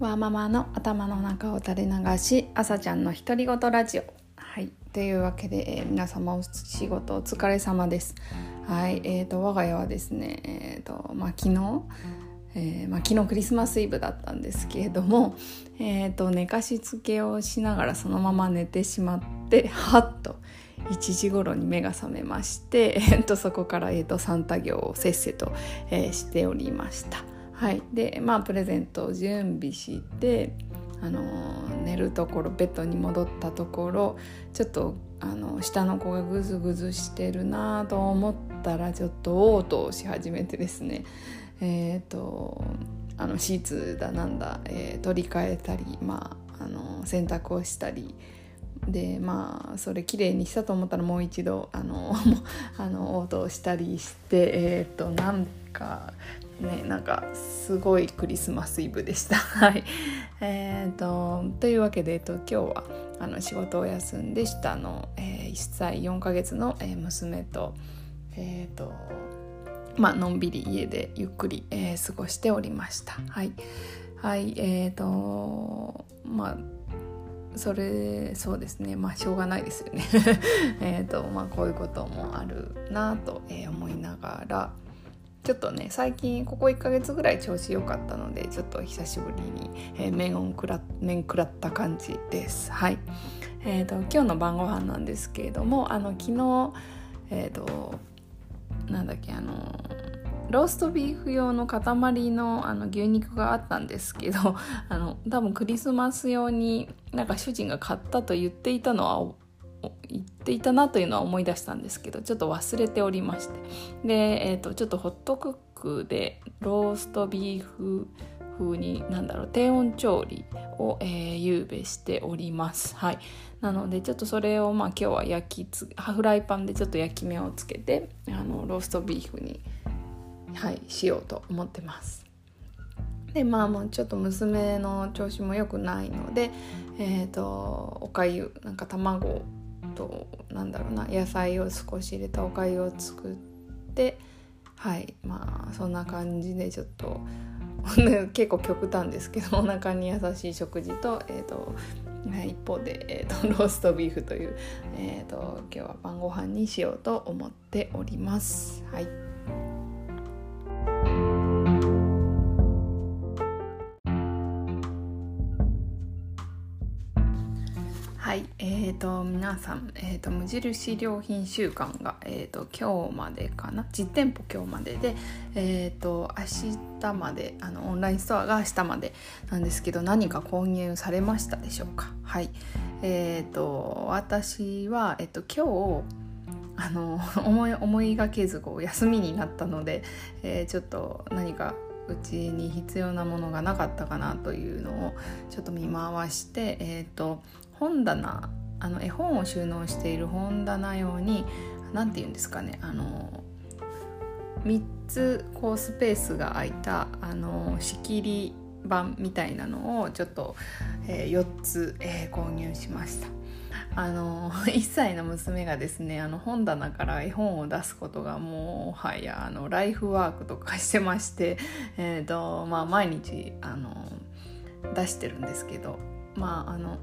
わーママの頭の中を垂れ流し朝ちゃんの独り言ラジオ。はい。というわけで、えー、皆様お仕事お疲れ様です。はい。えーと我が家はですねえっ、ー、とまあ昨日えーまあ、昨日クリスマスイブだったんですけれども、えーと、寝かしつけをしながらそのまま寝てしまってはっと1時頃に目が覚めまして、えーと、そこから、えーと、サンタ業をせっせと、えー、しておりました。はい、でまあプレゼントを準備してあの寝るところベッドに戻ったところちょっとあの下の子がグズグズしてるなと思ったらちょっと嘔吐し始めてですね。えっ、ー、とあのシーツだなんだ、えー、取り替えたり、まあ、あの洗濯をしたりでまあそれきれいにしたと思ったらもう一度あの あの応答したりしてえっ、ー、となんかねなんかすごいクリスマスイブでした。はいえーと、というわけで、えっと、今日はあの仕事を休んで下の、えー、1歳4ヶ月の、娘と,、えーとまあのんびり家でゆっくり、えー、過ごしておりました。はい、はいえーとまあそれそうですねまあしょうがないですよね えとまあこういうこともあるなと、思いながらちょっとね最近ここ1ヶ月ぐらい調子良かったのでちょっと久しぶりに、えー、麺を食ら麺食らった感じです。はい。えーと、今日の晩ご飯なんですけれどもあの昨日えっ、ー、となんだっけあのローストビーフ用の塊のあの牛肉があったんですけどあの多分クリスマス用になんか主人が買ったと言っていたのは言っていたなというのは思い出したんですけどちょっと忘れておりまして。で、えーと、ちょっとホットクックでローストビーフ風に何だろう低温調理を、えー、ゆうべしております。はい。なのでちょっとそれをまあ今日は焼きつフライパンでちょっと焼き目をつけてあのローストビーフにはいしようと思ってます。でまあもうちょっと娘の調子も良くないのでえっ、ー、とおかゆなんか卵となんだろうな野菜を少し入れたおかゆを作ってはいまあそんな感じでちょっと 結構極端ですけどお腹に優しい食事と,、えーと一方で、えーと、ローストビーフという、えーと今日は晩ご飯にしようと思っております。はいはい、えーと、皆さん、えーと、無印良品週間が、えーと、今日までかな？実店舗今日までで、えー、と明日まであのオンラインストアが明日までなんですけど何か購入されましたでしょうか？はいえー、と私は、えー、と今日あの 思い思いがけずこう休みになったので、えー、ちょっと何かうちに必要なものがなかったかなというのをちょっと見回して、えーと本棚あの絵本を収納している本棚用に何て言うんですかねあの3つこうスペースが空いたあの仕切り版みたいなのをちょっと、えー、4つ、えー、購入しました。あの 1歳の娘がですねあの本棚から絵本を出すことがもうはやあのライフワークとかしてまして、えーとまあ、毎日あの出してるんですけどまああの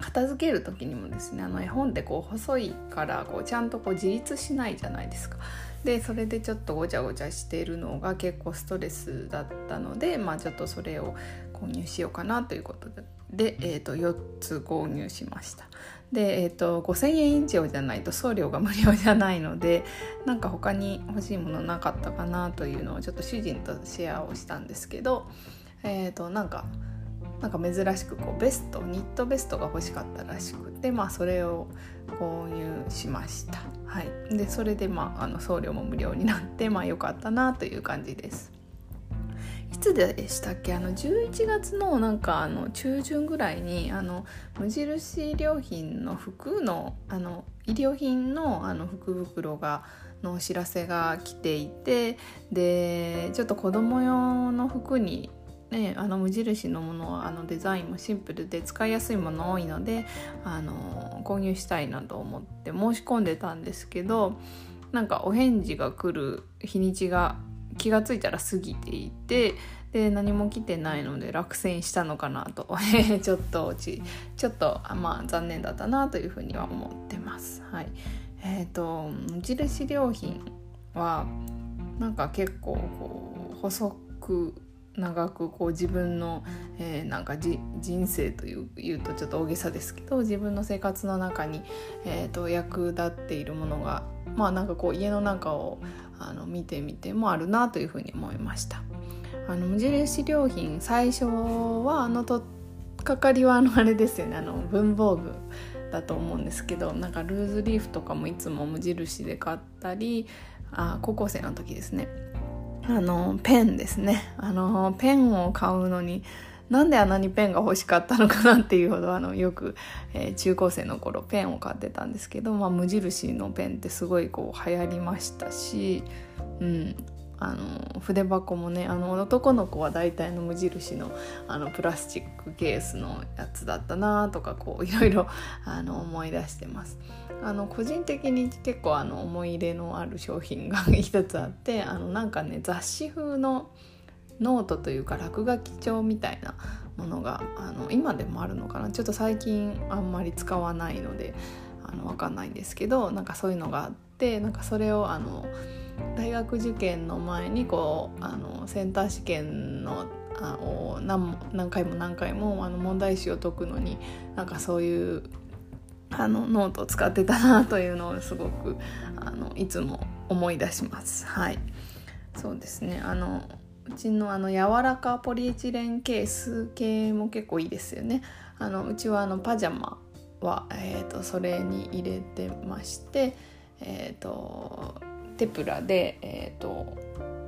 片付ける時にもですねあの絵本ってこう細いからこうちゃんとこう自立しないじゃないですか。でそれでちょっとごちゃごちゃしているのが結構ストレスだったので、まあ、ちょっとそれを購入しようかなということで、えー、と4つ購入しました。で、えーと、5,000円以上じゃないと送料が無料じゃないのでなんか他に欲しいものなかったかなというのをちょっと主人とシェアをしたんですけど、えーとなんかなんか珍しくこうベストニットベストが欲しかったらしくて、まあ、それを購入しました、はい、でそれで、まあ、あの送料も無料になって、まあ、よかったなという感じです。いつでしたっけ？あの11月のなんかあの中旬ぐらいにあの無印良品の服のあの衣料品のあの福袋がのお知らせが来ていてでちょっと子供用の服にね、あの無印のものはあのデザインもシンプルで使いやすいもの多いのであの購入したいなと思って申し込んでたんですけどなんかお返事が来る日にちが気が付いたら過ぎていてで何も来てないので落選したのかなと ちょっとちちょっとまあ残念だったなというふうには思ってます。はい、え、ー、と無印良品はなんか結構こう細く長くこう自分の、えー、なんか人生という言うとちょっと大げさですけど自分の生活の中に、えーと、役立っているものがまあなんかこう家の中をあの見てみてもあるなというふうに思いました。あの無印良品最初はあのとっかかりはあのあれですよねあの文房具だと思うんですけどなんかルーズリーフとかもいつも無印で買ったりあ高校生の時ですねあのペンですね。あのペンを買うのになんであんなにペンが欲しかったのかなっていうほどあのよく、えー、中高生の頃ペンを買ってたんですけど、まあ、無印のペンってすごいこう流行りましたし、うん、あの筆箱もねあの男の子は大体の無印のあのプラスチックケースのやつだったなとかこう いろいろあの思い出してます。あの個人的に結構あの思い入れのある商品が一つあってあのなんかね雑誌風のノートというか落書き帳みたいなものがあの今でもあるのかなちょっと最近あんまり使わないのであの分かんないんですけどなんかそういうのがあってなんかそれをあの大学受験の前にこうあのセンター試験のあを何何回も何回もあの問題集を解くのになんかそういうあのノートを使ってたなというのをすごくあのいつも思い出します。はいそうですねあのうちのあの柔らかポリエチレンケース系も結構いいですよね。あのうちはあのパジャマは、えーと、それに入れてまして、えーとテプラで、えーと、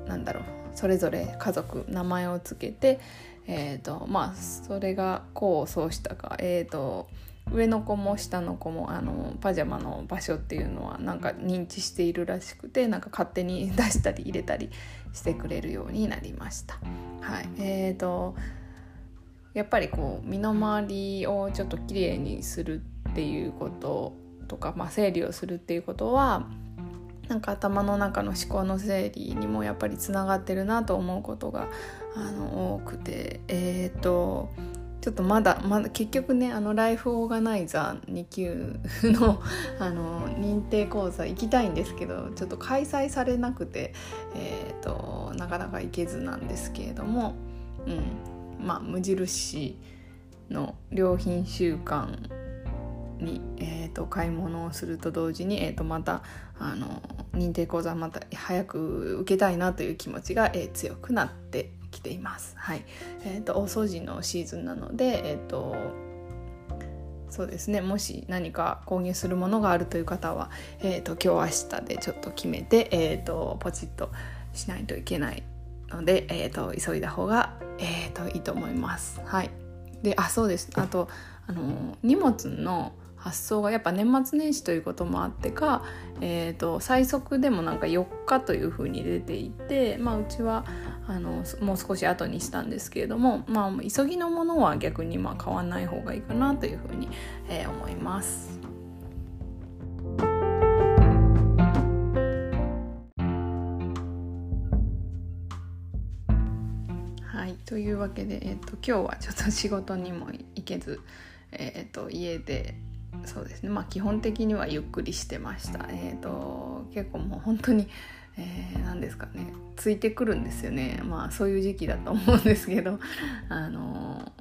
なんだろうそれぞれ家族名前を付けて、えーとまあ、それが功を奏したか、えーと、上の子も下の子もあのパジャマの場所っていうのはなんか認知しているらしくてなんか勝手に出したり入れたりしてくれるようになりました。はいえーとやっぱりこう身の回りをちょっときれいにするっていうこととか、まあ、整理をするっていうことはなんか頭の中の思考の整理にもやっぱりつながってるなと思うことがあの多くて。えっ、ー、とちょっとまだまだ結局ねあのライフオーガナイザー2級のあの認定講座行きたいんですけどちょっと開催されなくて、えーと、なかなか行けずなんですけれども、うん、まあ無印の良品週間に、えーと、買い物をすると同時に、えーと、またあの認定講座また早く受けたいなという気持ちが、えー、強くなってきています。はいえーと、大掃除のシーズンなので、えー、とそうですねもし何か購入するものがあるという方は、えー、と今日明日でちょっと決めて、えー、とポチッとしないといけないので、えー、と急いだ方が、えー、といいと思います。はいであそうですあとあの荷物の発想がやっぱ年末年始ということもあってか、えーと、最速でもなんか4日というふうに出ていて、まあ、うちはあのもう少し後にしたんですけれども、まあ、急ぎのものは逆にまあ買わない方がいいかなというふうに、えー、思います。はい、というわけで、えーと、今日はちょっと仕事にも行けず、えーと家でそうですね。まあ基本的にはゆっくりしてました。えっ、ー、と結構もう本当にえー、ですかね。ついてくるんですよね。まあそういう時期だと思うんですけど。あの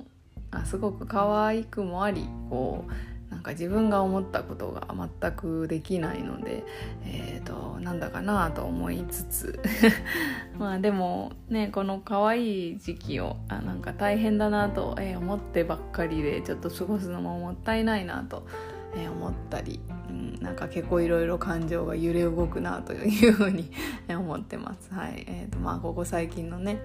あすごく可愛くもありこうなんか自分が思ったことが全くできないので、えーと、なんだかなと思いつつ まあでもねこの可愛い時期をあなんか大変だなと、えー、思ってばっかりでちょっと過ごすのももったいないなと、えー、思ったり、うん、なんか結構いろいろ感情が揺れ動くなというふうに 思ってます。はいえーとまあ、ここ最近のね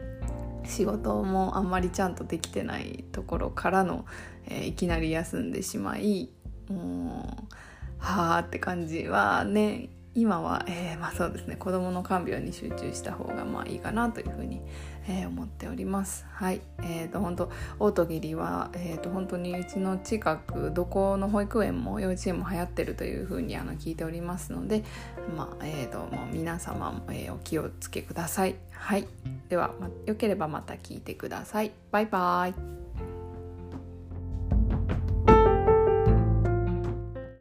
仕事もあんまりちゃんとできてないところからの、えー、いきなり休んでしまいもうはあって感じはね今は、えー、まあ、そうですね子どもの看病に集中した方がまあいいかなというふうに、えー、思っております。はいえーと、本当オートギリは、えーと、本当にうちの近くどこの保育園も幼稚園も流行ってるというふうにあの聞いておりますので、まあえーとまあ、皆様も、えー、お気をつけください。はい、では、ま、よければまた聞いてください。バイバイ